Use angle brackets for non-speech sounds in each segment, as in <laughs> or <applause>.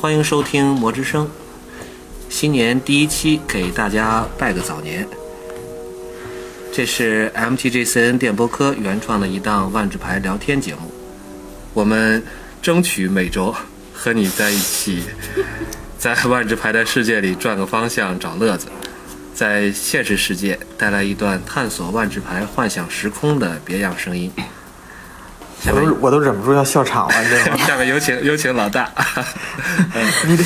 欢迎收听《魔之声》，新年第一期给大家拜个早年。这是 MTGCN 电波科原创的一档万智牌聊天节目，我们争取每周和你在一起，<laughs> 在万智牌的世界里转个方向找乐子，在现实世界带来一段探索万智牌幻想时空的别样声音。下面我都我都忍不住要笑场了，你知道吗？<laughs> 下面有请有请老大。<laughs> 你得，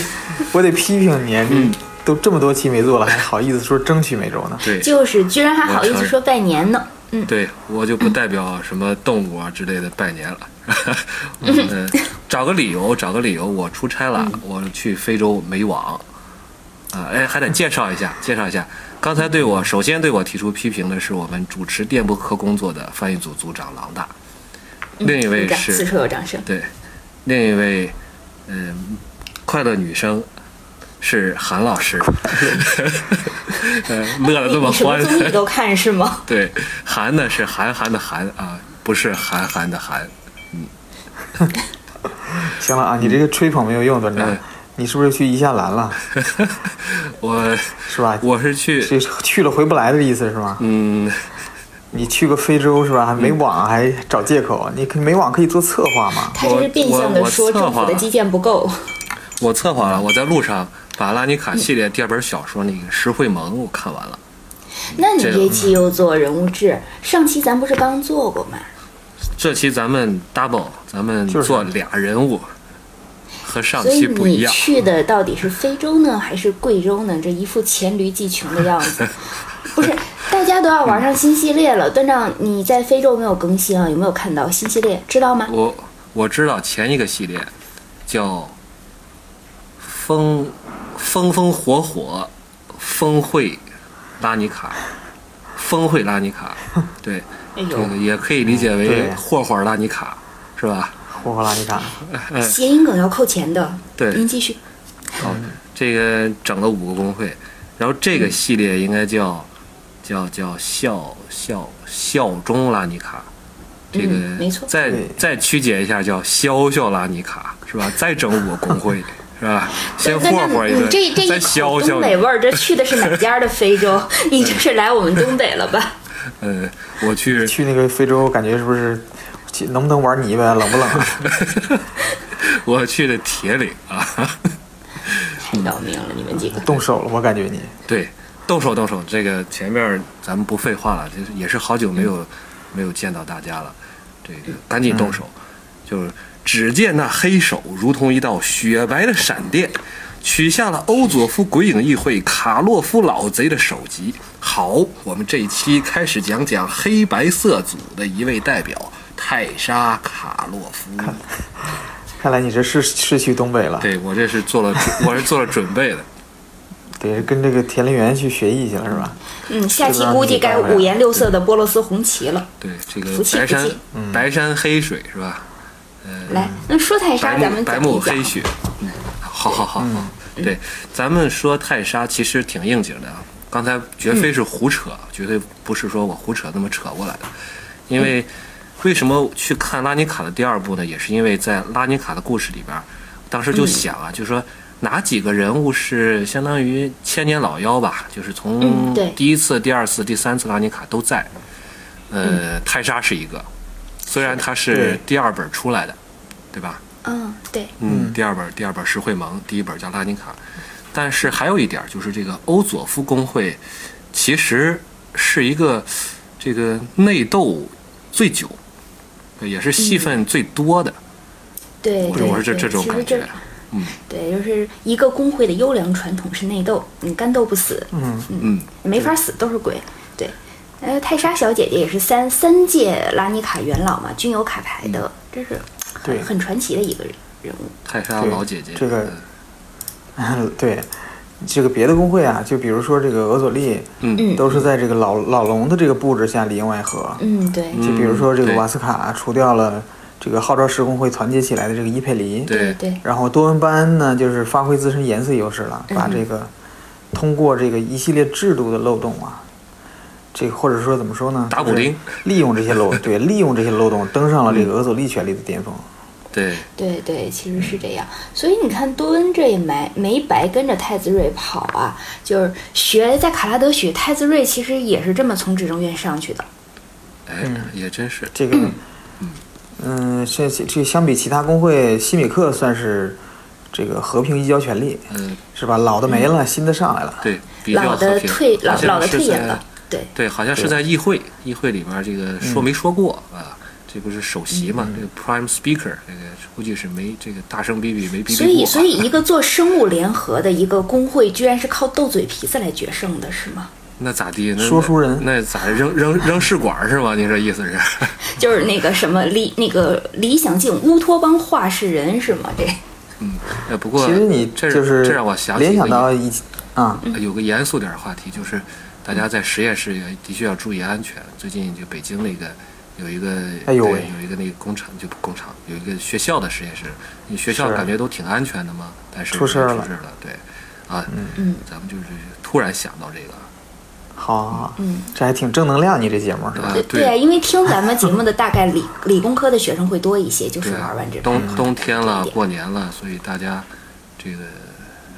我得批评你，你都这么多期没做了，还好意思说争取每周呢？对，就是居然还好意思说拜年呢。嗯，对我就不代表什么动物啊之类的拜年了。<laughs> 嗯，找个理由，找个理由，我出差了，我去非洲没网。啊，哎，还得介绍一下，介绍一下。刚才对我首先对我提出批评的是我们主持电波科工作的翻译组组长郎大，另一位是处有掌声。对，另一位嗯、快乐女生是韩老师，<laughs> 呃，乐得这么你什么欢。综艺都看是吗？<laughs> 对，韩呢是韩寒的韩啊，不是韩寒的韩。<laughs> 行了啊，你这个吹捧没有用，段长嗯，你是不是去一下兰了？我是吧？我是去，这去了回不来的意思是吗？嗯，你去个非洲是吧？还没网还找借口，你可没网可以做策划嘛？他这是变相的说政府的基建不够。我策划了，我在路上把拉尼卡系列第二本小说那个《石会盟》我看完了。那你这这期又做人物志，上期咱不是刚做过吗？这期咱们 double，咱们就做俩人物，和上期不一样。你去的到底是非洲呢，还是贵州呢？这一副黔驴技穷的样子。<laughs> 不是，大家都要玩上新系列了。段长，你在非洲没有更新啊？有没有看到新系列？知道吗？我我知道前一个系列叫风风风火火峰会拉尼卡，峰会拉尼卡，<laughs> 对，哎这个也可以理解为对霍霍拉尼卡，是吧？霍霍拉尼卡，谐音梗要扣钱的。对您继续。好，这个整了五个工会，然后这个系列应该叫叫叫效效效忠拉尼卡，这个嗯没错再再曲解一下叫消消拉尼卡是吧？再整五个工会 <laughs> 是吧？先霍霍一顿，这这一再消消口东北味儿，这去的是哪家的非洲？<laughs> 你这是来我们东北了吧？嗯，<laughs> 我去去那个非洲感觉是不是？能不能玩泥巴呀？冷不冷啊？我去的铁岭啊，太要命了，你们几个。动手了，我感觉你。对，动手动手，这个前面咱们不废话了，就是也是好久没有、没有见到大家了，这个赶紧动手。就是只见那黑手如同一道雪白的闪电，取下了欧佐夫鬼影议会卡洛夫老贼的首级。好，我们这一期开始讲讲黑白色组的一位代表泰莎卡洛夫。看来你这是是去东北了，对我这是做了，我是做了准备的。得跟这个田林元去学艺去了是吧？嗯，下期估计该五颜六色的波罗斯红旗了。对，这个白山白山黑水是吧？来，那说泰莎，白咱们白讲一讲木黑。雪，嗯，好好好好，对，咱们说泰莎其实挺应景的啊。刚才绝非是胡扯，绝对不是说我胡扯那么扯过来的。因为为什么去看拉尼卡的第二部呢？也是因为在拉尼卡的故事里边，当时就想啊，就说哪几个人物是相当于千年老妖吧，就是从第一次、第二次、第三次拉尼卡都在。呃，泰莎是一个，虽然他是第二本出来的，对吧？嗯，对，嗯，第二本第二本石会盟，第一本叫拉尼卡，但是还有一点就是这个欧佐夫工会其实是一个这个内斗最久，也是戏份最多的。对我是这这种感觉。这，嗯对，就是一个工会的优良传统是内斗，你干斗不死，嗯，嗯，没法死，都是鬼。对，呃，泰莎小姐姐也是三三届拉尼卡元老嘛，均有卡牌的，这是对很很传奇的一个人物。泰莎老姐姐，这个嗯 <laughs> 对，这个别的工会啊，就比如说这个俄佐利，嗯都是在这个老老龙的这个布置下里应外合。嗯，对，嗯就比如说这个瓦斯卡除掉了这个号召十工会团结起来的这个伊佩里，对对，然后多恩班呢就是发挥自身颜色优势了，把这个通过这个一系列制度的漏洞啊，这个或者说怎么说呢？打补丁，利用这些漏 <laughs> 对，利用这些漏洞登上了这个俄佐利权力的巅峰。对对对，其实是这样。所以你看，多恩这也没没白跟着太子睿跑啊，就是学在卡拉德学太子睿，其实也是这么从执政院上去的。哎，也真是这个，嗯，这这相比其他工会，西米克算是这个和平移交权利，嗯，是吧？老的没了，新的上来了。对，比较老和平的退老老的退隐了，对。对，好像是在议会议会里边，这个说没说过啊？这不是首席嘛？这个 Prime Speaker，这个估计是没这个大声逼逼没逼所以，所以一个做生物联合的一个工会，居然是靠斗嘴皮子来决胜的，是吗？那咋地？那说书人那咋扔扔扔试管是吗？您这意思是？<laughs> 就是那个什么理那个理想境乌托邦话事人是吗？这嗯，呃，不过其实你这就是这让我想起联一个想到一啊，有个严肃点儿的话题，就是大家在实验室也的确要注意安全。最近就北京那个有一个，对哎呦有一个那个工厂，就不工厂有一个学校的实验室，你学校感觉都挺安全的嘛，但是出事儿了出事儿了，对，啊，嗯咱们就是突然想到这个，好好好，嗯，这还挺正能量，你这节目是吧？啊对对啊，因为听咱们节目的大概理理工科的学生会多一些，就是玩玩这冬个。冬天了，过年了，所以大家这个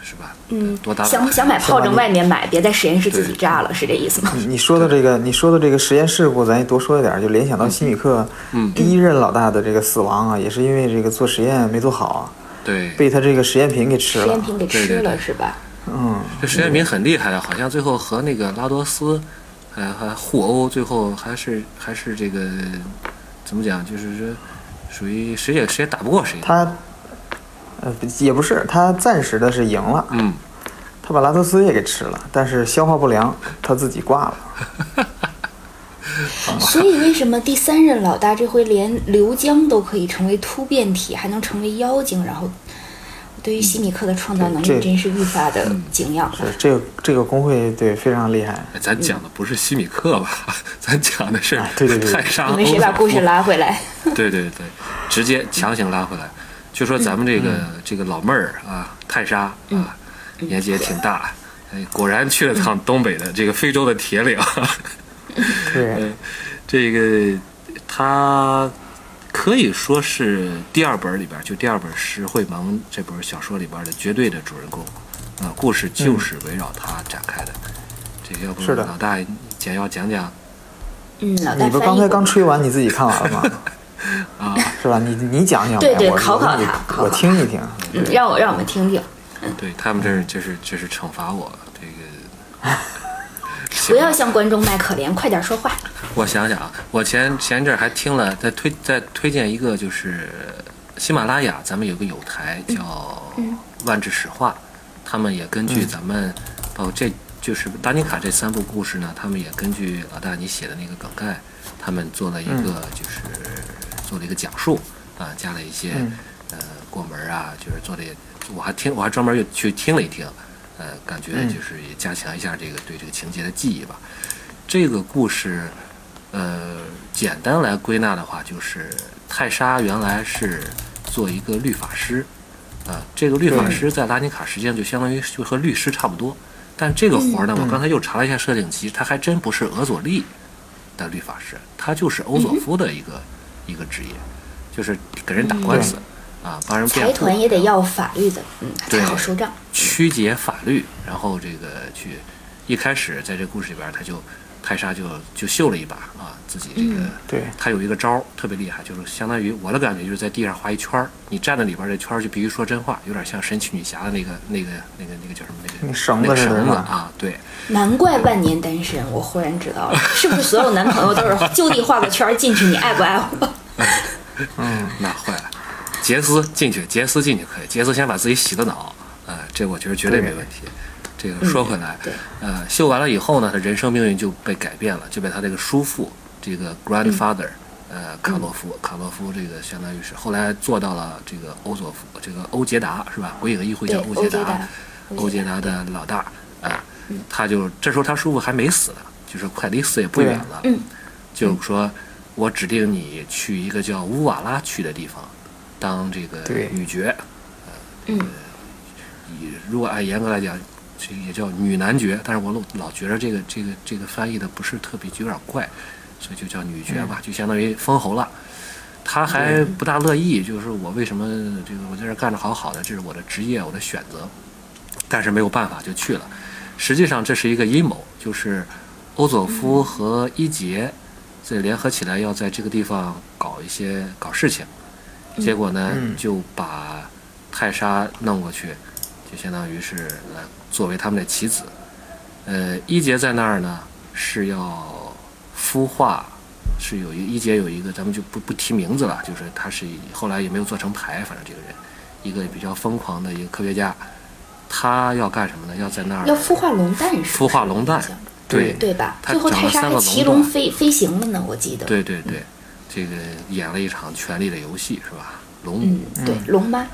是吧？嗯多打，想想买炮仗外面买，别在实验室自己炸了，是这意思吗？你说的这个，你说的这个实验事故，咱也多说一点，就联想到西米克嗯第一任老大的这个死亡啊，也是因为这个做实验没做好啊，对，被他这个实验品给吃了。实验品给吃了是吧？嗯，这实验品很厉害的，好像最后和那个拉多斯，还还互殴，最后还是还是这个怎么讲，就是说属于谁也谁也打不过谁。他呃也不是，他暂时的是赢了，嗯，他把拉多斯也给吃了，但是消化不良，他自己挂了。<laughs> 所以为什么第三任老大这回连刘江都可以成为突变体，还能成为妖精？然后对于西米克的创造能力真是愈发的敬仰这个这个工会对非常厉害。哎咱讲的不是西米克吧？<laughs> 咱讲的是啊对对对泰莎你们谁把故事拉回来？<laughs> 对对对，直接强行拉回来。就说咱们这个、这个老妹儿啊，泰莎啊，年纪也挺大，哎，果然去了趟东北的这个非洲的铁岭。对，<laughs> 这个他可以说是第二本里边，就第二本《石会盟》这本小说里边的绝对的主人公啊，故事就是围绕他展开的。这个要不是老大简要讲讲嗯，老大你不刚才刚吹完，你自己看完了吗？<laughs> 啊？是吧？你你讲讲呗，我对对考考我他考考我听一听。嗯，让我让我们听听，对他们这是就是就是惩罚我这个。不要向观众卖可怜，快点说话。我想想啊，我前前一阵儿还听了，在推在推荐一个，就是喜马拉雅，咱们有个有台叫嗯《万智史话》，他们也根据咱们，包括这就是达尼卡这三部故事呢，他们也根据老大你写的那个梗概，他们做了一个就是做了一个讲述啊，加了一些嗯呃过门儿啊，就是做的也，我还听我还专门又去听了一听，呃，感觉嗯。就是也加强一下这个对这个情节的记忆吧。这个故事，呃，简单来归纳的话，就是泰莎原来是做一个律法师，啊、这个律法师在拉尼卡实际上就相当于就和律师差不多，但这个活儿呢，我刚才又查了一下设定集，他还真不是俄佐利的律法师，他就是欧佐夫的一个、一个职业，就是给人打官司，啊，帮人辩财，团也得要法律的，嗯，对才好收账。曲解法律，然后这个去一开始在这故事里边，他就泰莎就就秀了一把啊，自己这个、嗯对他有一个招儿特别厉害，就是相当于我的感觉就是在地上画一圈儿，你站在里边儿这圈儿就必须说真话，有点像神奇女侠的那个那个那个那个叫什么那个绳子啊，对，难怪万年单身，我忽然知道了，是不是所有男朋友都是就地画个圈儿进去，你爱不爱我？<laughs> 嗯，那坏了，杰斯进去，杰斯进去可以，杰斯先把自己洗个脑，呃，这我觉得绝对没问题。这个说回来，对呃，秀完了以后呢，他人生命运就被改变了，就被他这个叔父，这个 grandfather，、呃，卡洛夫，卡洛夫这个相当于是后来做到了这个欧佐夫，这个欧杰达是吧？鬼影议会叫欧杰达欧杰达，的老大啊、他就这时候他叔父还没死呢，就是快离死也不远了，嗯就是说我指定你去一个叫乌瓦拉区的地方，当这个女爵，嗯。以如果按严格来讲，这也叫女男爵，但是我老老觉着这个这个这个翻译的不是特别，就有点怪，所以就叫女爵吧，就相当于封侯了。他还不大乐意，就是我为什么这个我在这干着好好的，这是我的职业，我的选择，但是没有办法就去了。实际上这是一个阴谋，就是欧佐夫和伊杰这联合起来要在这个地方搞一些搞事情，结果呢就把泰莎弄过去，就相当于是来作为他们的棋子。呃，一杰在那儿呢是要孵化。是有一一杰有一个，咱们就不不提名字了，就是他是后来也没有做成牌，反正这个人一个比较疯狂的一个科学家，他要干什么呢？要在那儿要孵化龙蛋是孵化龙蛋，对对吧？他最后泰莎还骑龙飞飞行了呢，我记得。对对对，这个演了一场权力的游戏是吧？龙嗯，对龙妈，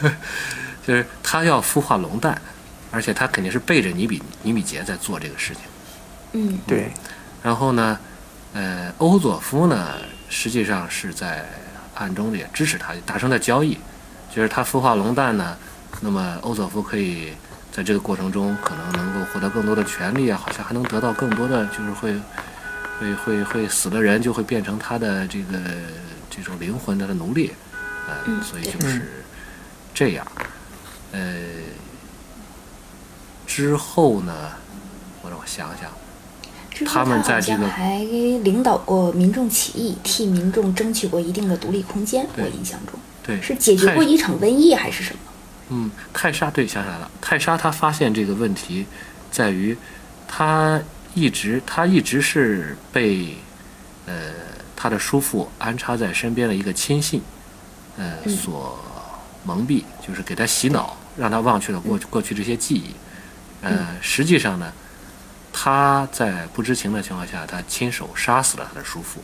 <laughs> 就是他要孵化龙蛋，而且他肯定是背着尼比尼比杰在做这个事情。嗯，对。然后呢？呃，欧佐夫呢，实际上是在暗中也支持他，达成了交易，就是他孵化龙蛋呢，那么欧佐夫可以在这个过程中可能能够获得更多的权利啊，好像还能得到更多的，就是会会会会死的人就会变成他的这个这种灵魂他的奴隶，呃，所以就是这样。呃，之后呢，我让我想想。他们在这个还领导过民众起义，替民众争取过一定的独立空间。我印象中，对，是解决过一场瘟疫还是什么？嗯，泰莎对想起来了。泰莎她发现这个问题，在于她一直他一直是被呃他的叔父安插在身边的一个亲信呃所蒙蔽，就是给他洗脑，让他忘却了过过去这些记忆。呃，实际上呢。他在不知情的情况下，他亲手杀死了他的叔父，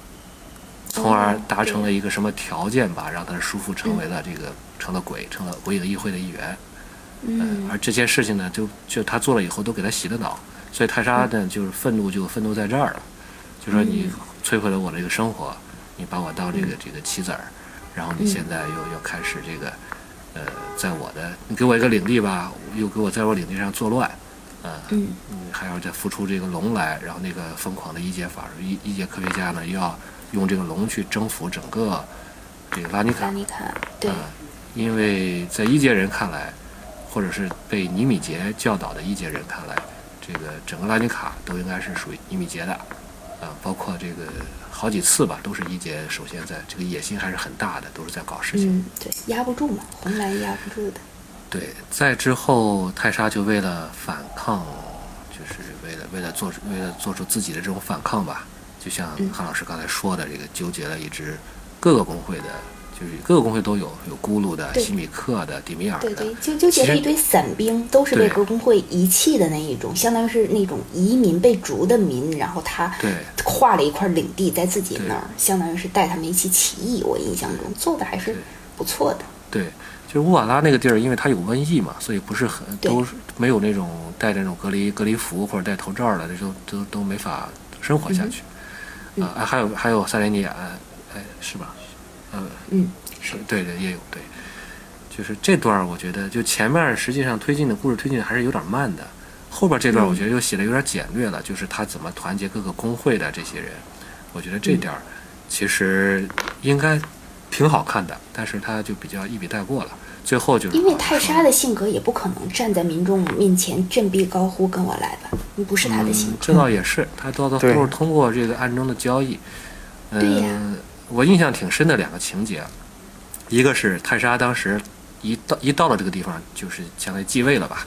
从而达成了一个什么条件吧，让他的叔父成为了这个成了鬼，成了鬼影议会的一员。嗯，而这些事情呢，就就他做了以后，都给他洗了脑，所以泰莎呢，就是愤怒就愤怒在这儿了，就说你摧毁了我这个生活，你把我当这个这个棋子儿，然后你现在又又开始这个，呃，在我的你给我一个领地吧，又给我在我领地上作乱。嗯，还要再孵出这个龙来，然后那个疯狂的一阶法术，一一阶科学家呢，又要用这个龙去征服整个这个拉尼卡。拉尼卡，对。因为在一阶人看来，或者是被尼米杰教导的一阶人看来，这个整个拉尼卡都应该是属于伊米杰的，啊，包括这个好几次吧，都是一杰首先在这个野心还是很大的，都是在搞事情。嗯，对，压不住嘛，红蓝压不住的。对，在之后，泰莎就为了反抗，就是为了为了做为了做出自己的这种反抗吧，就像韩老师刚才说的，这个纠结了一支各个工会的，就是各个工会都有，有咕噜的、西米克的、迪米尔的，对对，就纠结了一堆散兵，都是被各工会遗弃的那一种，相当于是那种移民被逐的民，然后他划了一块领地在自己那儿，相当于是带他们一起起义。我印象中做的还是不错的。对。就是乌瓦拉那个地儿，因为它有瘟疫嘛，所以不是很都没有那种戴那种隔离隔离服或者戴头罩的，这都都都没法生活下去。啊，还有还有塞雷尼亚，哎，是吧？呃，嗯，是对对也有对，就是这段我觉得就前面实际上推进的故事推进还是有点慢的，后边这段我觉得又写的有点简略了，就是他怎么团结各个工会的这些人，我觉得这点其实应该挺好看的，但是他就比较一笔带过了。最后就是因为泰莎的性格也不可能站在民众面前振臂高呼“跟我来吧”，你不是他的性格。这倒也是，他都都都是通过这个暗中的交易。嗯，我印象挺深的两个情节，一个是泰莎当时一到一到了这个地方，就是相当于继位了吧，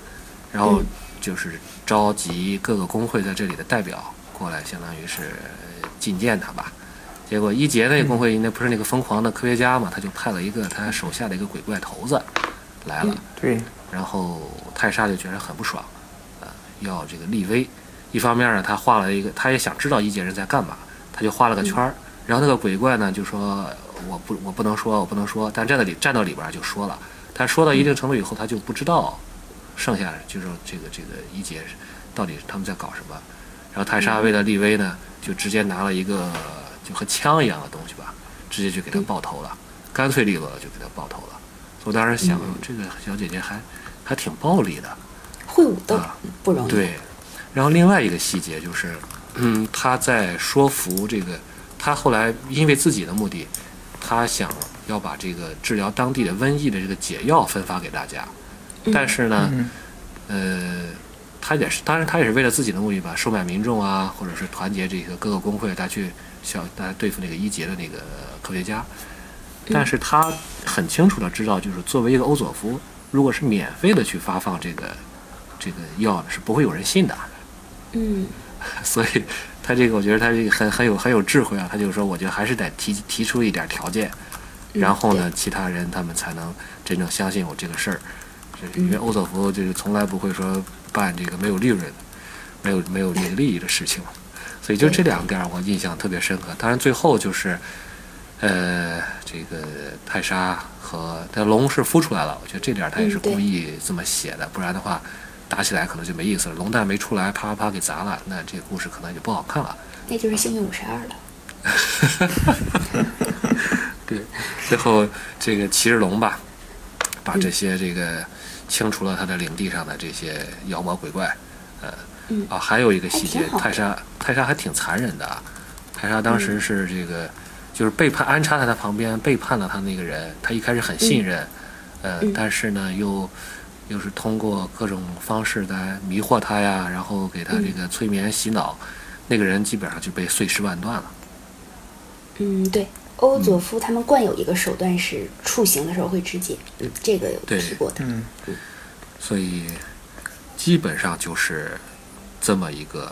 然后就是召集各个工会在这里的代表过来，相当于是觐见他吧。结果一杰那个工会那不是那个疯狂的科学家嘛，他就派了一个他手下的一个鬼怪头子来了。对。然后泰莎就觉得很不爽，呃，要这个立威。一方面呢，他画了一个，他也想知道一杰人在干嘛，他就画了个圈儿。然后那个鬼怪呢就说：“我不，我不能说，我不能说。”但站在里站到里边就说了。他说到一定程度以后，他就不知道剩下就是这个这个一姐到底他们在搞什么。然后泰莎为了立威呢，就直接拿了一个。就和枪一样的东西吧，直接就给他爆头了，干脆利落的就给他爆头了。我当时想，这个小姐姐还还挺暴力的，会武斗不容易。对，然后另外一个细节就是，嗯，他在说服这个，他后来因为自己的目的，他想要把这个治疗当地的瘟疫的这个解药分发给大家，但是呢，嗯呃，他也是，当然他也是为了自己的目的吧，收买民众啊，或者是团结这个各个工会，大家去想大家对付那个一杰的那个科学家。但是他很清楚的知道，就是作为一个欧佐夫，如果是免费的去发放这个这个药，是不会有人信的。嗯 <laughs> 所以他这个，我觉得他这个很很有很有智慧啊。他就说，我觉得还是得提提出一点条件，嗯然后呢，其他人他们才能真正相信我这个事儿。是因为欧索夫就是从来不会说办这个没有利润、没有没有这个利益的事情，所以就这两点儿我印象特别深刻。当然最后就是，呃，这个泰莎和但龙是孵出来了，我觉得这点儿他也是故意这么写的，不然的话。打起来可能就没意思了，龙蛋没出来，啪啪啪给砸了，那这个故事可能就不好看了。那就是幸运五十二了。<laughs> 对，最后这个骑着龙吧，把这些这个清除了他的领地上的这些妖魔鬼怪，呃，嗯啊，还有一个细节泰莎泰莎还挺残忍的啊，泰莎当时是这个、就是背叛安插在他旁边背叛了他那个人，他一开始很信任，呃，嗯但是呢又又是通过各种方式来迷惑他呀，然后给他这个催眠洗脑，那个人基本上就被碎尸万段了。嗯，对，欧佐夫他们惯有一个手段是处刑的时候会肢解，嗯，这个有提过的。嗯所以基本上就是这么一个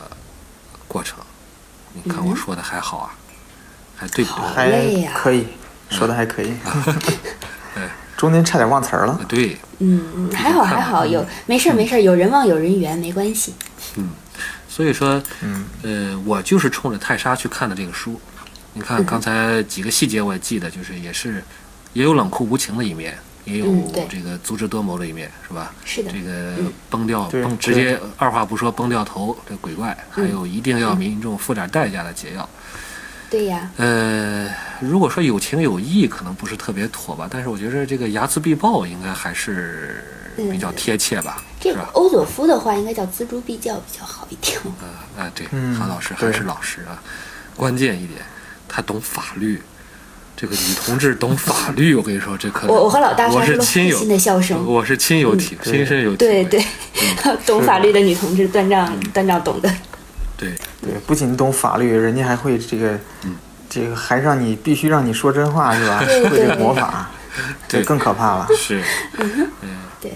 过程。你看我说的还好啊，还对不好对？还累呀可以，说的还可以。<laughs> 对中间差点忘词儿了。对，嗯，嗯还好还好，有没事儿没事儿，有人忘有人缘，没关系。嗯所以说，嗯呃，我就是冲着泰莎去看的这个书。你看嗯刚才几个细节我也记得，就是也是也有冷酷无情的一面，也有这个足智多谋的一面，是吧？是的这个嗯崩掉崩，直接二话不说崩掉头这鬼怪，还有一定要民众付点代价的解药。对呀，呃，如果说有情有义，可能不是特别妥吧，但是我觉得这个睚眦必报应该还是比较贴切吧，这个？欧佐夫的话应该叫锱铢必较比较好一点。啊啊，对，嗯韩老师还是老师啊。关键一点，他懂法律。这个女同志懂法律，我跟你说，这可我 <laughs> 我和老大我发出了是亲友会心的笑声。我是亲友体、亲身有体会。对对，<laughs> 懂法律的女同志，断章嗯断章懂的。对对，不仅懂法律，人家还会这个，嗯。这个还让你必须让你说真话是吧？会这个魔法，这更可怕了。是，嗯对，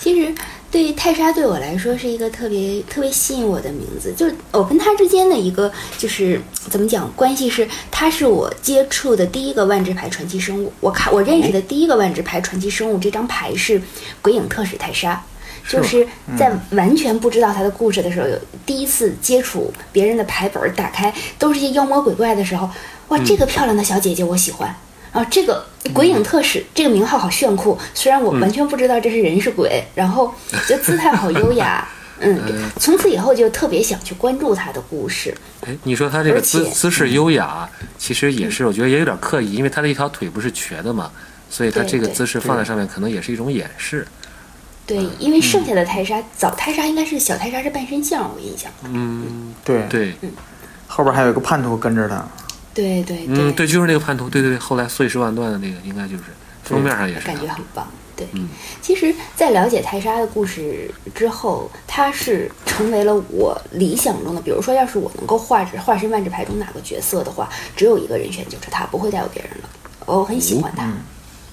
其实对于泰莎对我来说是一个特别特别吸引我的名字，就是我跟她之间的一个就是怎么讲关系是，她是我接触的第一个万智牌传奇生物，我看我认识的第一个万智牌传奇生物，这张牌是鬼影特使泰莎。就是在完全不知道他的故事的时候，有第一次接触别人的牌本儿，打开都是一些妖魔鬼怪的时候，哇，这个漂亮的小姐姐我喜欢。啊这个鬼影特使、这个名号好炫酷，虽然我完全不知道这是人是鬼，然后觉得姿态好优雅，<laughs> 嗯，从此以后就特别想去关注他的故事。哎，你说他这个姿姿势优雅，其实也是我觉得也有点刻意，因为他的一条腿不是瘸的嘛，所以他这个姿势放在上面，可能也是一种掩饰。对，因为剩下的泰莎，早泰莎应该是小泰莎是半身像，我印象。嗯，对，对，后边还有一个叛徒跟着他。对对嗯，对，就是那个叛徒，对对对，后来碎尸万段的那个，应该就是封面上也是感觉很棒。对，嗯其实，在了解泰莎的故事之后，她是成为了我理想中的。比如说，要是我能够化身化身万智牌中哪个角色的话，只有一个人选，就是她，不会再有别人了。我很喜欢她。嗯，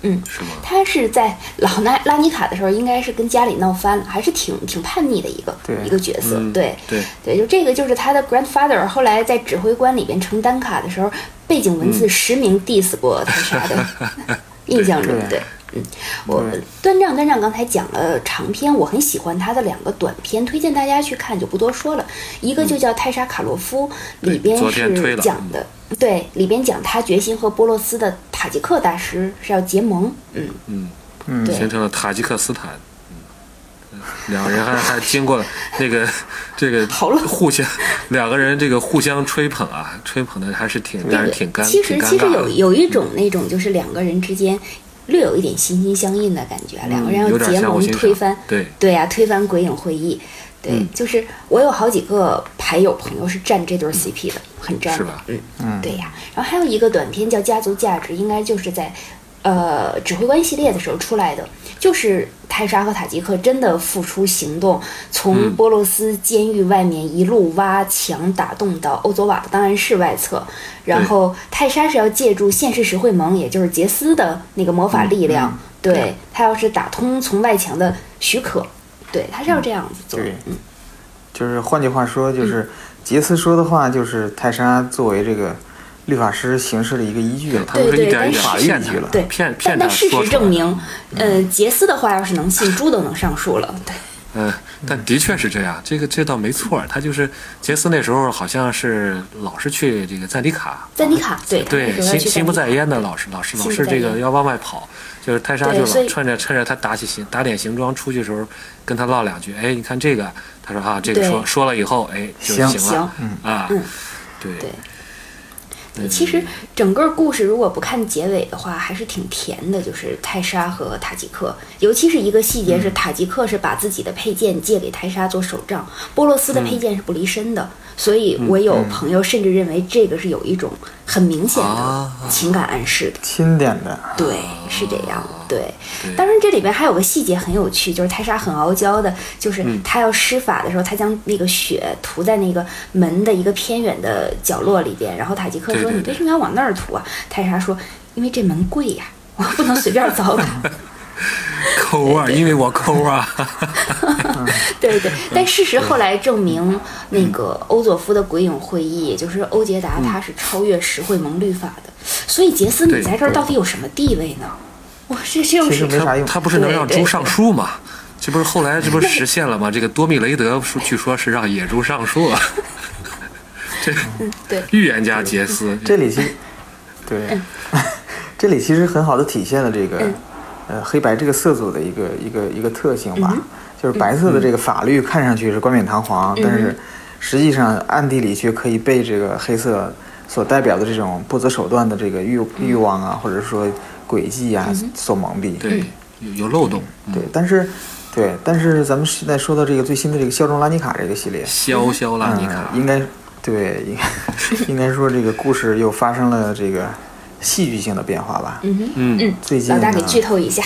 是吗？他是在老拉拉尼卡的时候，应该是跟家里闹翻了，还是挺挺叛逆的一个一个角色。嗯对对，对，就这个就是他的 grandfather，后来在指挥官里边成单卡的时候，背景文字嗯实名 diss 过他啥的，<laughs> 印象中对对。嗯，我对。端丈端丈刚才讲了长篇，我很喜欢他的两个短篇，推荐大家去看，就不多说了。一个就叫《泰莎卡洛夫》，对里边昨天推是讲的，对，里边讲他决心和波洛斯的塔吉克大师是要结盟，嗯，嗯，嗯，形成了塔吉克斯坦。嗯，两个人还还经过了那个这个 <laughs> 好了互相两个人这个互相吹捧啊，吹捧的还是挺让人挺尴其实其实有。有一种那种就是两个人之间略有一点心心相印的感觉啊，两个人要结盟推翻，对对呀、推翻鬼影会议。对，就是我有好几个牌友朋友是站这对 CP 的，很站的是吧，嗯嗯对呀。然后还有一个短片叫《家族价值》，应该就是在呃指挥官系列的时候出来的，就是泰莎和塔吉克真的付出行动，从波罗斯监狱外面一路挖墙打洞到欧佐瓦的档案室外侧，然后泰莎是要借助现实实惠盟，也就是杰斯的那个魔法力量，对他要是打通从外墙的许可，对他是要这样子做，对。嗯，就是换句话说，就是杰斯说的话，就是泰莎作为这个律法师行事的一个依据了。他们是一点一点是骗他，对，骗但但骗他事实证明，呃，杰斯的话要是能信，猪都能上树了。对，嗯，但的确是这样，这个这倒没错。他就是杰斯那时候好像是老是去这个赞迪卡，赞迪卡，对，对，心心不在焉的老是老是老是这个要往外跑，就是泰莎就老趁着趁着他打起行打点行装出去的时候，跟他唠两句，哎，你看这个，他说啊，这个说说了以后，哎，就行行了行啊对对，其实整个故事如果不看结尾的话，还是挺甜的。就是泰莎和塔吉克，尤其是一个细节是塔吉克是把自己的配件借给泰莎做手杖，波洛斯的配件是不离身的，所以我有朋友甚至认为这个是有一种很明显的啊情感暗示的。钦点的，对，是这样。对，对当然这里边还有个细节很有趣，就是泰莎很傲娇的，就是嗯她要施法的时候，她将那个血涂在那个门的一个偏远的角落里边，然后塔吉克说：“对对你为什么要往那儿涂啊？”泰莎说：“因为这门贵呀，我不能随便糟蹋。<laughs> <laughs> <laughs> 抠啊，因为我抠啊，<laughs> 对对，但事实后来证明，那个欧佐夫的鬼影会议，也就是欧杰达，他是超越实惠盟律法的。所以杰斯，你在这儿到底有什么地位呢？哇，这这又其是实没啥用。他不是能让猪上树吗？这不是后来这不是实现了吗？这个多米雷德说据说是让野猪上树啊，<laughs> 这对预言家杰斯，这里其实，对，这里其实很好的体现了这个，呃，黑白这个色组的一个一个一个特性吧，就是白色的这个法律看上去是冠冕堂皇，但是实际上暗地里却可以被这个黑色所代表的这种不择手段的这个欲欲望啊，或者说诡计啊所蒙蔽。对有有漏洞，对，但是。对，但是咱们现在说到这个最新的这个肖中拉尼卡这个系列，肖肖拉尼卡嗯，应该对，应该 <laughs> 应该说这个故事又发生了这个戏剧性的变化吧。嗯哼，嗯，嗯，最近老大给呢剧透一下。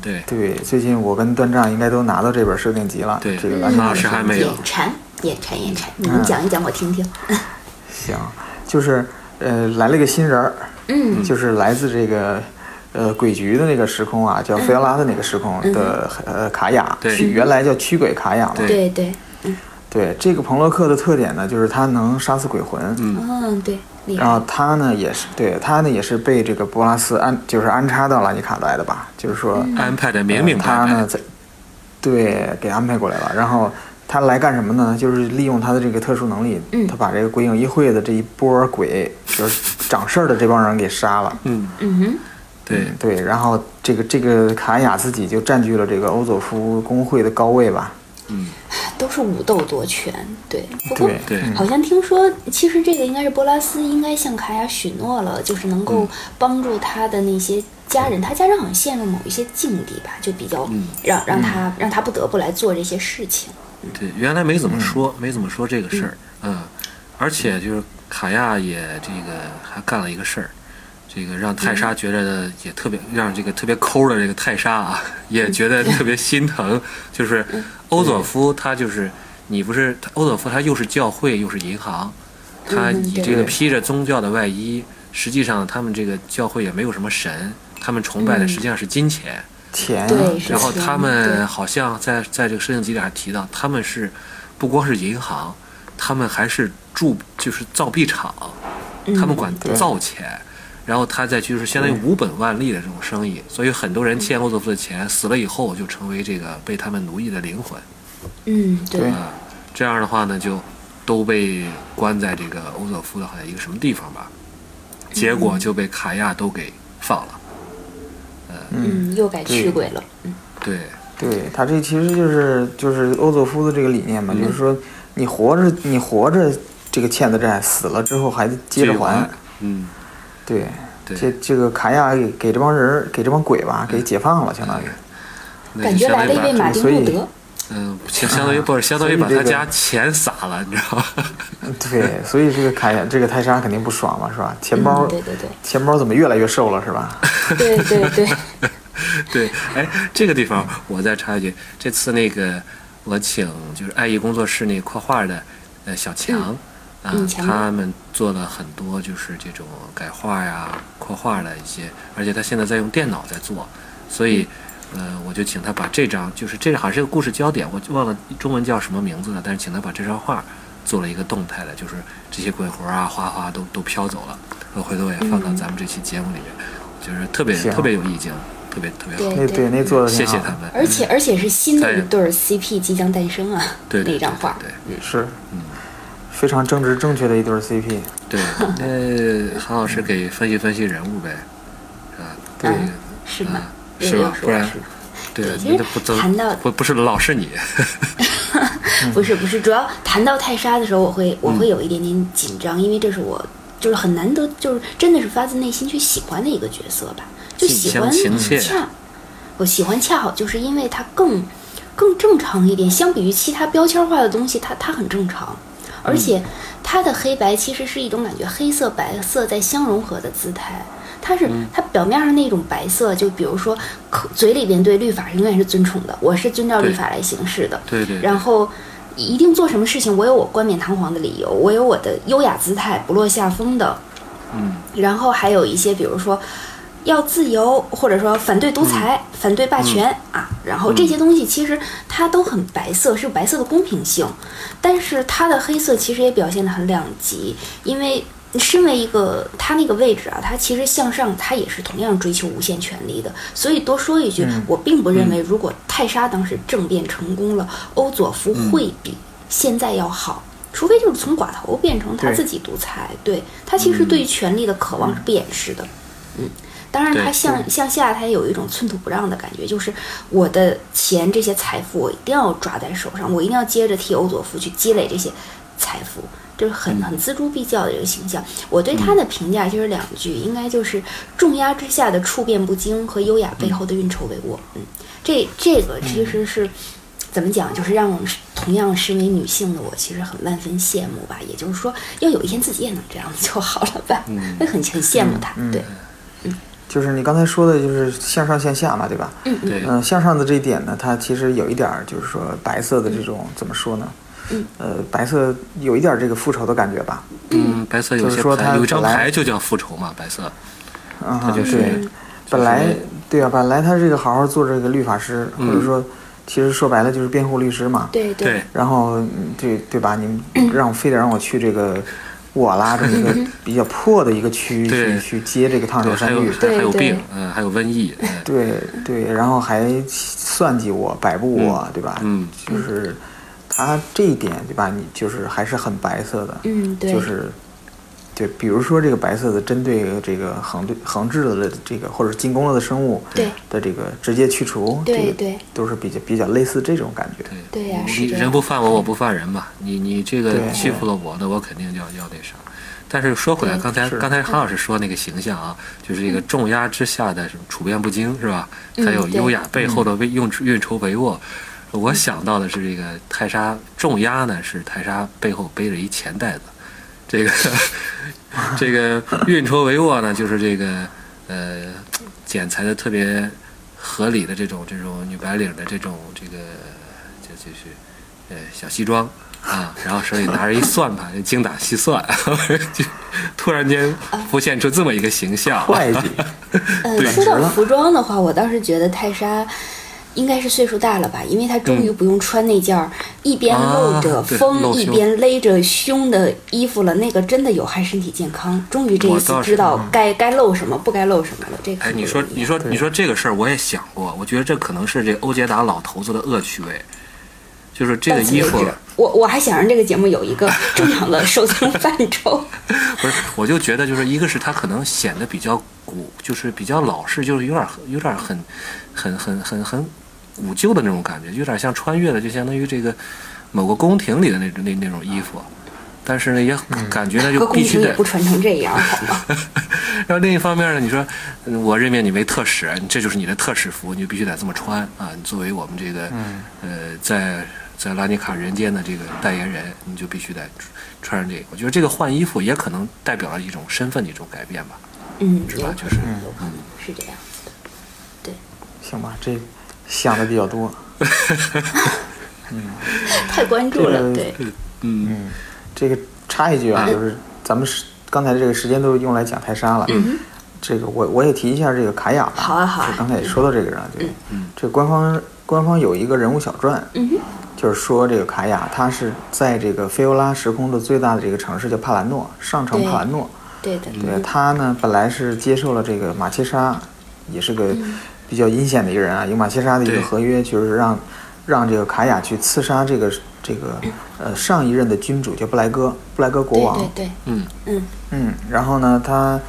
对，对，最近我跟段丈应该都拿到这本设定集了。对。这个拉尼卡那是还没有。眼馋，眼馋，眼馋，你们讲一讲，我听听。<laughs> 行，就是呃来了一个新人儿，嗯。就是来自这个呃鬼局的那个时空啊，叫菲奥拉的那个时空的、呃卡雅，原来叫驱鬼卡雅嘛。对。对对，对，这个彭洛克的特点呢，就是他能杀死鬼魂。嗯，对，厉然后。他呢也是，对他呢也是被这个波拉斯安就是安插到拉尼卡来的吧？就是说，安排的明明白白，他呢在对给安排过来了。然后他来干什么呢？就是利用他的这个特殊能力，嗯他把这个鬼影议会的这一波鬼，就是掌事儿的这帮人给杀了。嗯，嗯哼，对，对，然后这个这个卡雅自己就占据了这个欧佐夫工会的高位吧。都是武斗夺权。对，不过好像听说，其实这个应该是波拉斯应该向卡雅许诺了，就是能够帮助他的那些家人。他家人好像陷入某一些境地吧，就比较让让他让他不得不来做这些事情。对，原来没怎么说，没怎么说这个事儿，嗯，而且就是卡亚也这个还干了一个事儿，这个让泰莎觉得也特别，让这个特别抠的这个泰莎啊，也觉得特别心疼，就是欧佐夫他就是你不是欧佐夫他又是教会又是银行，他以这个披着宗教的外衣，实际上他们这个教会也没有什么神，他们崇拜的实际上是金钱。钱，然后他们好像在在这个设定集里还提到，他们是不光是银行，他们还是铸就是造币厂，他们管造钱。然后他再就是相当于无本万利的这种生意，所以很多人欠欧佐夫的钱，死了以后就成为这个被他们奴役的灵魂。嗯，对。这样的话呢，就都被关在这个欧佐夫的好像一个什么地方吧，结果就被卡亚都给放了。嗯，又改驱鬼了。嗯。对，对他这其实就是就是欧佐夫的这个理念嘛，就是说你活着你活着这个欠的债，死了之后还。接着还。嗯，对，对这这个卡亚给给这帮人儿给这帮鬼吧给解放了，相当于。那感觉就相当于把来了一位马丁所以路德。嗯，相相当于不是相当于把他家钱撒了，你知道吗？<laughs> 对，所以这个凯这个泰莎肯定不爽嘛，是吧？钱包，对对对，钱包怎么越来越瘦了，是吧？对 <laughs> 对对，<laughs> 对，哎，这个地方我再插一句，这次那个我请就是爱意工作室那画画的呃小强啊，他们做了很多就是这种改画呀、扩画的一些，而且他现在在用电脑在做，所以。呃，我就请他把这张，就是这好像是个故事焦点，我忘了中文叫什么名字了，但是请他把这张画做了一个动态的，就是这些鬼魂啊、花花都都飘走了，我回头也放到咱们这期节目里面，就是特别特别有意境，特别特别好。那对那做的谢谢他们。而且而且是新的一对 CP 即将诞生啊，对那张画，对是，嗯，非常正直正确的一对 CP。对，<laughs> 那韩老师给分析分析人物呗，是吧？对，是吧？是吧？不然，对，其实谈到不不是老是你，<laughs> 不是不是，主要谈到泰莎的时候，我会我会有一点点紧张，因为这是我就是很难得，就是真的是发自内心去喜欢的一个角色吧，就喜欢恰，我喜欢恰好就是因为它更更正常一点，相比于其他标签化的东西，它它很正常，而且它的黑白其实是一种感觉黑色白色在相融合的姿态。它是它表面上那种白色，就比如说，口嘴里边对律法永远是尊崇的，我是遵照律法来行事的。对对。然后，一定做什么事情，我有我冠冕堂皇的理由，我有我的优雅姿态，不落下风的。嗯。然后还有一些，比如说，要自由，或者说反对独裁、反对霸权啊。然后这些东西其实它都很白色，是白色的公平性。但是它的黑色其实也表现得很两极，因为。身为一个他那个位置啊，他其实向上，他也是同样追求无限权力的。所以多说一句，我并不认为，如果泰莎当时政变成功了，欧佐夫会比现在要好。除非就是从寡头变成他自己独裁。对他其实对于权力的渴望是不掩饰的。嗯，当然他向向下，他也有一种寸土不让的感觉，就是我的钱这些财富我一定要抓在手上，我一定要接着替欧佐夫去积累这些财富。就是很很锱铢必较的一个形象。我对他的评价就是两句，应该就是重压之下的处变不惊和优雅背后的运筹帷幄。嗯，这这个其实是怎么讲？就是让同样身为女性的我，其实很万分羡慕吧。也就是说，要有一天自己也能这样就好了吧？会很很羡慕他。对，嗯，就是你刚才说的，就是向上向下嘛，对吧？嗯嗯。嗯，向上的这一点呢，它其实有一点儿，就是说白色的这种怎么说呢？嗯，呃，白色有一点这个复仇的感觉吧？嗯，白色有些牌，有一张牌就叫复仇嘛，白色。啊，对，本来对啊，本来他这个好好做这个律法师，或者说，其实说白了就是辩护律师嘛。对对。然后，对对吧？你 <clears throat> 让我非得让我去这个沃拉这么一个比较破的一个区域去去接这个烫手山芋，还有病，嗯，还有瘟疫。对对，然后还算计我，摆布我，对吧？嗯，就是。他这一点对吧？你就是还是很白色的，嗯，对，就是，对，比如说这个白色的针对这个横对横置了的这个或者进攻了的生物，对。的这个直接去除，对对，都是比较比较类似这种感觉，对对呀，你人不犯我，我不犯人嘛，你你这个欺负了我，那我肯定要要那啥。但是说回来，刚才刚才韩老师说那个形象啊，就是这个重压之下的什么处变不惊是吧？还有优雅背后的为用运筹帷幄。我想到的是这个泰莎重压呢，是泰莎背后背着一钱袋子，这个 <laughs> 这个运筹帷幄呢，就是这个呃剪裁的特别合理的这种这种女白领的这种这个就就是呃小西装啊，然后手里拿着一算盘，精打细算，<laughs> 就突然间浮现出这么一个形象。会计。<laughs> 呃，说到服装的话，我倒是觉得泰莎。应该是岁数大了吧，因为他终于不用穿那件一边露着风一边勒着胸的衣服了。那个真的有害身体健康。终于这一次知道该该露什么，不该露什么了。这个哎，你说你说你说这个事儿，我也想过。我觉得这可能是这欧杰达老头子的恶趣味，就是这个衣服。我我还想让这个节目有一个 <laughs> 正常的收藏范畴。<laughs> 不是，我就觉得就是一个是他可能显得比较古，就是比较老式，就是有点有点很很很很很。古旧的那种感觉，有点像穿越的，就相当于这个某个宫廷里的那种那那种衣服，但是呢，也感觉呢就必须得不传成这样，好吗？<laughs> 然后另一方面呢，你说我任命你为特使，这就是你的特使服，你就必须得这么穿啊！你作为我们这个呃，在在拉尼卡人间的这个代言人，你就必须得穿上这个。我觉得这个换衣服也可能代表了一种身份的一种改变吧。嗯，是吧？就是嗯，是这样子的。对，行吧，这想的比较多。<laughs> 嗯，太关注了，对，嗯，这个插一句啊，就是咱们是刚才这个时间都用来讲泰山了，嗯，这个我我也提一下这个卡雅，好啊好啊，刚才也说到这个人，对，嗯，这官方官方有一个人物小传，嗯就是说这个卡雅他是在这个菲欧拉时空的最大的这个城市叫帕兰诺，上城帕兰诺，对的，对他呢本来是接受了这个马切莎，也是个比较阴险的一个人啊，有马切莎的一个合约，就是让。让这个卡雅去刺杀这个这个呃上一任的君主叫布莱戈布莱戈国王，对对，嗯。嗯。嗯，然后呢，他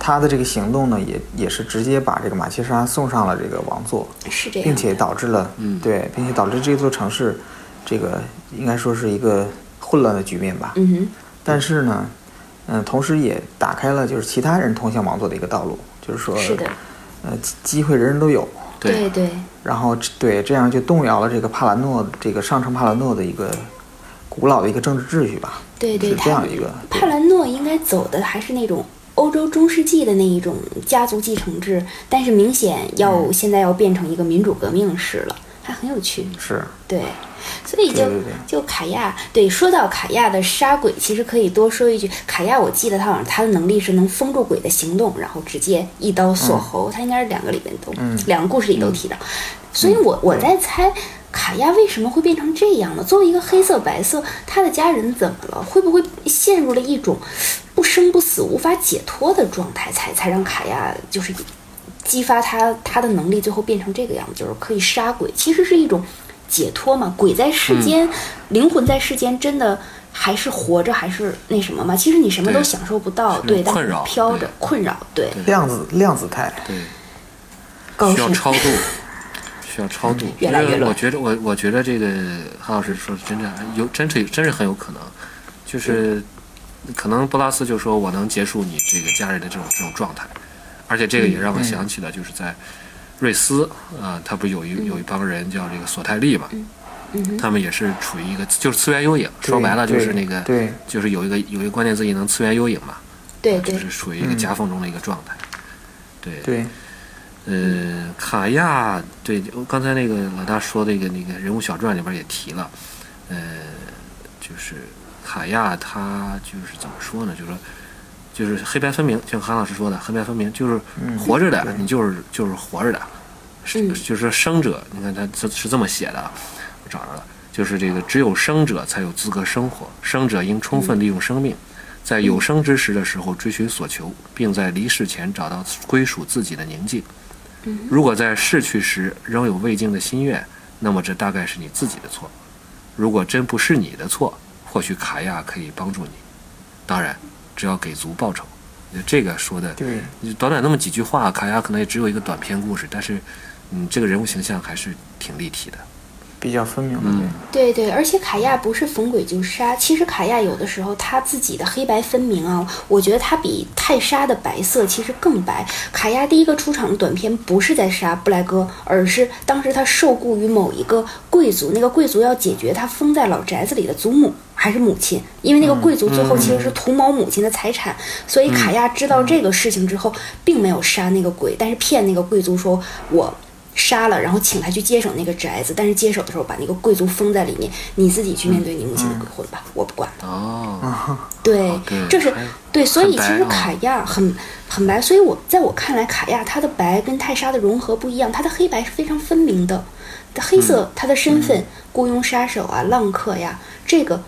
他的这个行动呢，也也是直接把这个马切莎送上了这个王座，是这样，并且导致了，嗯，对，并且导致这座城市这个应该说是一个混乱的局面吧，嗯哼，但是呢，嗯，同时也打开了就是其他人通向王座的一个道路，就是说，是的，呃，机会人人都有。对对，然后对这样就动摇了这个帕兰诺这个上层帕兰诺的一个古老的一个政治秩序吧。对对，是这样一个。帕兰诺应该走的还是那种欧洲中世纪的那一种家族继承制，但是明显要现在要变成一个民主革命式了，还很有趣。是，对。所以就就卡亚，对，说到卡亚的杀鬼，其实可以多说一句，卡亚我记得他好像他的能力是能封住鬼的行动，然后直接一刀锁喉。他应该是两个里面都，两个故事里都提到。所以我我在猜，卡亚为什么会变成这样呢？作为一个黑色白色，他的家人怎么了？会不会陷入了一种不生不死、无法解脱的状态，才才让卡亚就是激发他他的能力，最后变成这个样子，就是可以杀鬼？其实是一种。解脱嘛？鬼在世间，灵魂在世间，真的还是活着，还是那什么嘛？其实你什么都享受不到，对，但是飘着，困扰，对。量子量子态，对，<laughs> 需要超度，需要超度。越来越我觉得，我我觉得这个韩老师说的真的有，真是真是很有可能，就是可能布拉斯就说我能结束你这个家人的这种这种状态，而且这个也让我想起了就是在。瑞斯啊，他不有一有一帮人叫这个索泰利嘛，他们也是处于一个就是次元幽影，说白了就是那个，对，就是有一个有一个关键字也能次元幽影嘛，对对，就是处于一个夹缝中的一个状态，对对，呃，卡亚，对，刚才那个老大说那个那个人物小传里边也提了，呃，就是卡亚他就是怎么说呢，就是说。就是黑白分明，像韩老师说的，黑白分明就是活着的，你就是就是活着的，是就是生者。你看他是是这么写的，我找着了，就是这个只有生者才有资格生活，生者应充分利用生命，在有生之时的时候追寻所求，并在离世前找到归属自己的宁静。如果在逝去时仍有未尽的心愿，那么这大概是你自己的错。如果真不是你的错，或许卡亚可以帮助你。当然。只要给足报酬，这个说的，对，短短那么几句话，卡亚可能也只有一个短篇故事，但是，嗯，这个人物形象还是挺立体的。比较分明的，对对，而且卡亚不是逢鬼就杀。其实卡亚有的时候他自己的黑白分明啊，我觉得他比泰莎的白色其实更白。卡亚第一个出场的短片不是在杀布莱戈，而是当时他受雇于某一个贵族，那个贵族要解决他封在老宅子里的祖母还是母亲，因为那个贵族最后其实是图谋母亲的财产，所以卡亚知道这个事情之后，并没有杀那个鬼，但是骗那个贵族说我。杀了，然后请他去接手那个宅子，但是接手的时候把那个贵族封在里面，你自己去面对你母亲的鬼魂吧，我不管了。哦，<laughs> 对，这是对，所以其实卡亚很很白，所以我在我看来，卡亚他的白跟泰莎的融合不一样，他的黑白是非常分明的，黑色他的身份雇佣杀手啊、浪客呀，这个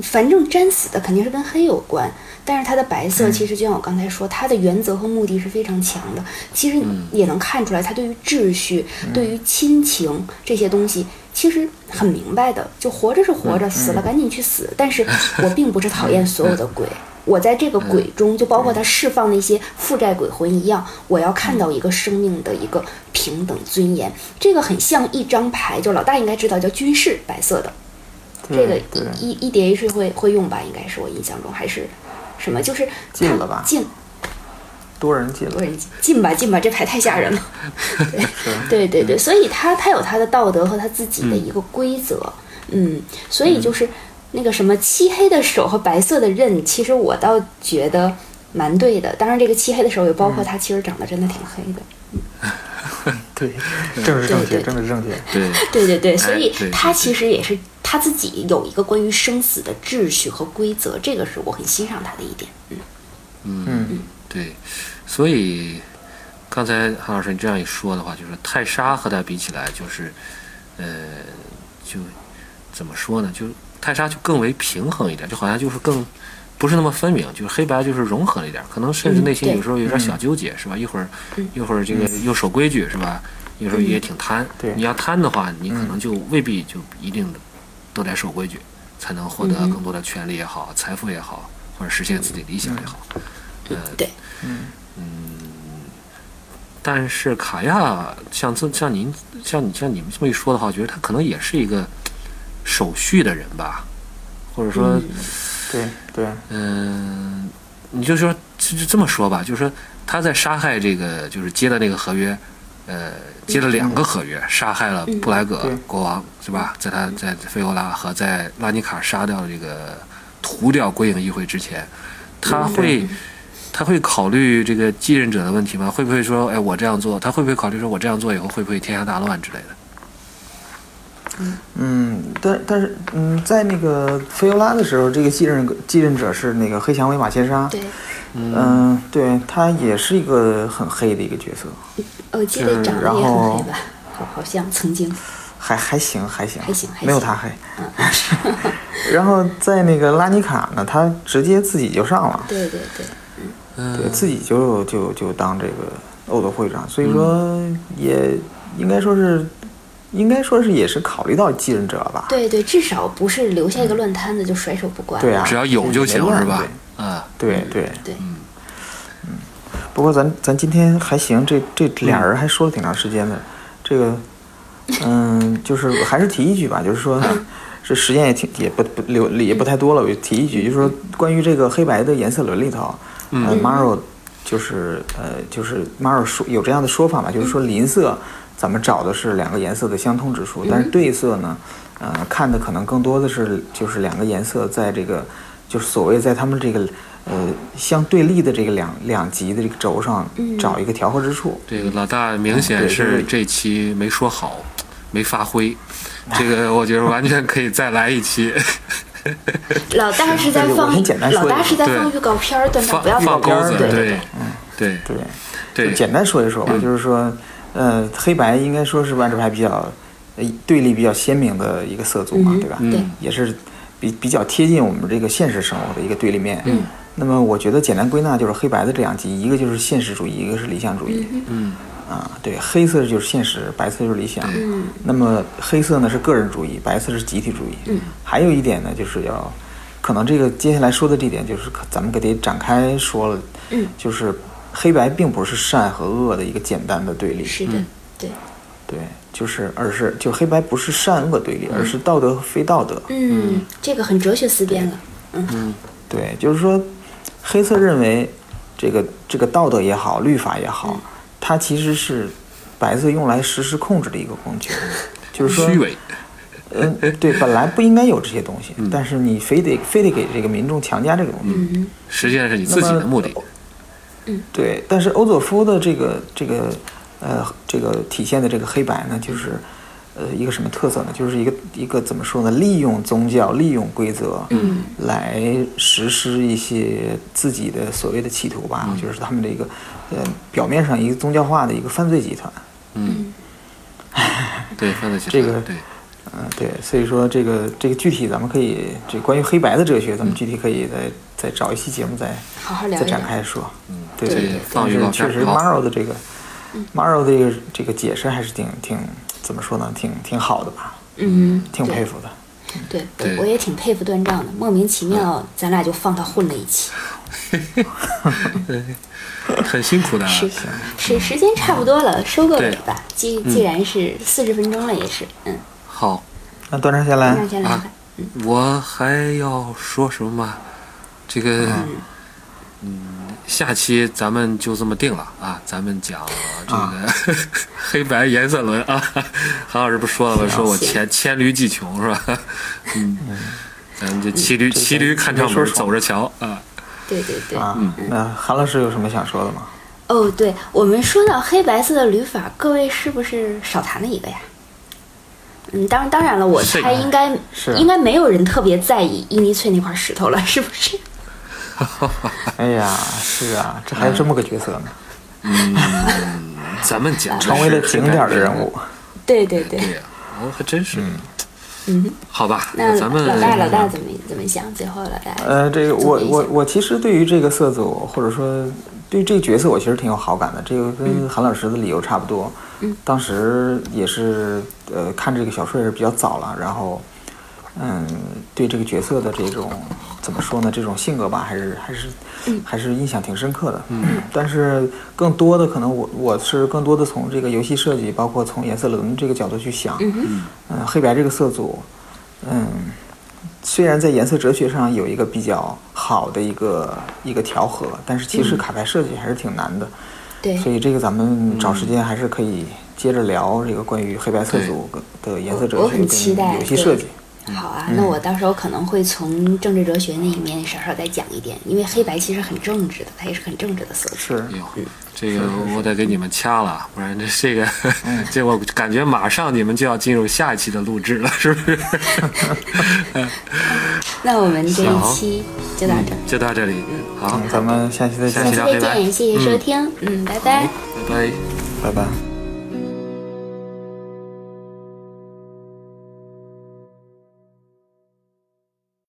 反正沾死的肯定是跟黑有关。但是它的白色其实就像我刚才说，它的原则和目的是非常强的。其实也能看出来，它对于秩序、对于亲情这些东西，其实很明白的。就活着是活着，死了赶紧去死。但是我并不是讨厌所有的鬼，<laughs> 我在这个鬼中，就包括他释放那些负债鬼魂一样，我要看到一个生命的一个平等尊严。这个很像一张牌，就老大应该知道，叫军事，白色的。这个对 E E D H 会会用吧？应该是我印象中还是什么？就是它进了吧进多人进了多，人进进吧进吧，这牌太吓人了。<laughs> 对对对对，所以他他有他的道德和他自己的一个规则，嗯，所以就是那个什么漆黑的手和白色的刃，其实我倒觉得蛮对的。当然，这个漆黑的手也包括他其实长得真的挺黑的。<laughs> 对，政治正确，对对政治正确。对，对对对，所以他其实也是他自己有一个关于生死的秩序和规则，这个是我很欣赏他的一点。嗯，嗯，对，所以刚才韩老师你这样一说的话，就是泰莎和他比起来，就是呃，就怎么说呢？就泰莎就更为平衡一点，就好像就是更不是那么分明，就是黑白就是融合了一点，可能甚至内心有时候有点小纠结，是吧？一会儿一会儿这个又守规矩，是吧？有时候也挺贪。对你要贪的话，你可能就未必就一定的都得守规矩，才能获得嗯更多的权利也好，财富也好，或者实现自己理想也好。呃，对，嗯但是卡亚像这像您像你像你们这么一说的话，我觉得他可能也是一个守序的人吧，或者说，对对，嗯、你就说就就这么说吧，就是说他在杀害这个就是接的那个合约，呃，接了两个合约，杀害了布莱格国王是吧？在他在费欧拉和在拉尼卡杀掉这个屠掉归影议会之前，他会。他会考虑这个继任者的问题吗？会不会说，哎，我这样做？他会不会考虑说，我这样做以后会不会天下大乱之类的？嗯，但但是嗯，在那个菲欧拉的时候，这个继任继任者是那个黑蔷薇马切莎。对，嗯，对他也是一个很黑的一个角色，我记得长得然也很后黑吧，好好像曾经。还还行还行，还行没有他黑。<laughs> 然后在那个拉尼卡呢，他直接自己就上了，对对对，对自己就就就当这个欧斗会长，所以说也应该说是，应该说是也是考虑到继任者吧。对对，至少不是留下一个乱摊子就甩手不管。对啊只要有就行，是吧？对？啊，对。对，对，不过咱咱今天还行，这这俩人还说了挺长时间的，这个，<laughs> 嗯，就是还是提一句吧，就是说，<laughs> 这时间也挺也不不留也不太多了，我就提一句，就是说关于这个黑白的颜色轮里头，嗯，Maro 就是呃就是 Maro 说有这样的说法嘛，就是说邻色咱们找的是两个颜色的相通之数，但是对色呢，呃，看的可能更多的是就是两个颜色在这个就是所谓在他们这个呃相对立的这个两两极的这个轴上找一个调和之处。这个老大明显是是这期没说好，没发挥。<laughs> 这个我觉得完全可以再来一期，<laughs> 老大是在放老大是在放预告片儿，段长放不要放片儿钩子，对。对，对对，对。就简单说一说吧，就是说，呃，黑白应该说是万智牌比较呃对立比较鲜明的一个色组嘛，对吧？对也是比比较贴近我们这个现实生活的一个对立面。嗯。那么我觉得简单归纳就是黑白的这两极，一个就是现实主义，一个是理想主义。嗯啊，对，黑色就是现实，白色就是理想。嗯。那么黑色呢是个人主义，白色是集体主义。嗯。还有一点呢，就是要，可能这个接下来说的这点就是咱们可得展开说了。嗯。就是黑白并不是善和恶的一个简单的对立。是的，对，对，就是而是就黑白不是善恶对立，而是道德和非道德。嗯，这个很哲学思辨了。嗯对，就是说，黑色认为这个这个道德也好，律法也好，它其实是白色用来实施控制的一个工具。<laughs> 就是说，虚伪，嗯，对，本来不应该有这些东西，但是你非得非得给这个民众强加这个东西。实际上是你自己的目的。对，但是欧佐夫的这个这个呃这个体现的这个黑白呢，就是呃一个什么特色呢？就是一个一个怎么说呢？利用宗教，利用规则，嗯，来实施一些自己的所谓的企图吧，就是他们的一个呃表面上一个宗教化的一个犯罪集团。嗯 <laughs> 对，犯罪集团这个对，嗯，对，所以说这个这个具体咱们可以这关于黑白的哲学，咱们具体可以再再找一期节目再好好聊再。展开说。嗯，对对对，放预告但是确实 Maro 的这个 Maro 的这个这个解释还是挺挺怎么说呢？挺挺好的吧，嗯，挺佩服的。对，对我也挺佩服段丈的，莫名其妙，咱俩就放他混了一起。<laughs> 很辛苦的啊。是是，时间差不多了，收个尾吧。既既然是四十分钟了，也是，嗯，啊好，那端上先来段，章先来。我还要说什么吗？这个，嗯，下期咱们就这么定了啊，咱们讲这个 <laughs> 黑白颜色轮啊。<laughs> 韩老师不说了吗？说我黔黔驴技穷是吧？<laughs> 嗯，咱们就骑驴骑驴看唱本，走着瞧啊。对对对。嗯，那韩老师有什么想说的吗？哦，对我们说到黑白色的捋法，各位是不是少谈了一个呀？嗯，当当然了，我猜应该应该没有人特别在意伊尼翠那块石头了，是不是？<laughs> 哎呀，是啊，这还有这么个角色呢。嗯，咱们讲成为了景点的人物。对对对。对呀，哦，还真是。嗯，好吧，那咱们老大老大怎么怎么想？最后老大。呃，这个我我我其实对于这个色组或者说。对这个角色，我其实挺有好感的。这个跟韩老师的理由差不多。嗯，当时也是呃看这个小说也是比较早了，然后嗯对这个角色的这种怎么说呢？这种性格吧，还是还是还是印象挺深刻的。嗯，但是更多的可能我我是更多的从这个游戏设计，包括从颜色轮这个角度去想。嗯嗯，黑白这个色组，嗯。虽然在颜色哲学上有一个比较好的一个一个调和，但是其实卡牌设计还是挺难的。对，所以这个咱们找时间还是可以接着聊这个关于黑白色组的颜色哲学跟游戏设计。好啊，那我到时候可能会从政治哲学那一面稍稍再讲一点，因为黑白其实很政治的，它也是很政治的色彩。是，这个我得给你们掐了，不然这这个 <laughs> 这我感觉马上你们就要进入下一期的录制了，是不是？<laughs> 那我们这一期就到这，就到这里。好，咱们下期再见。下期再见，谢谢收听。嗯，拜拜。拜拜，拜拜。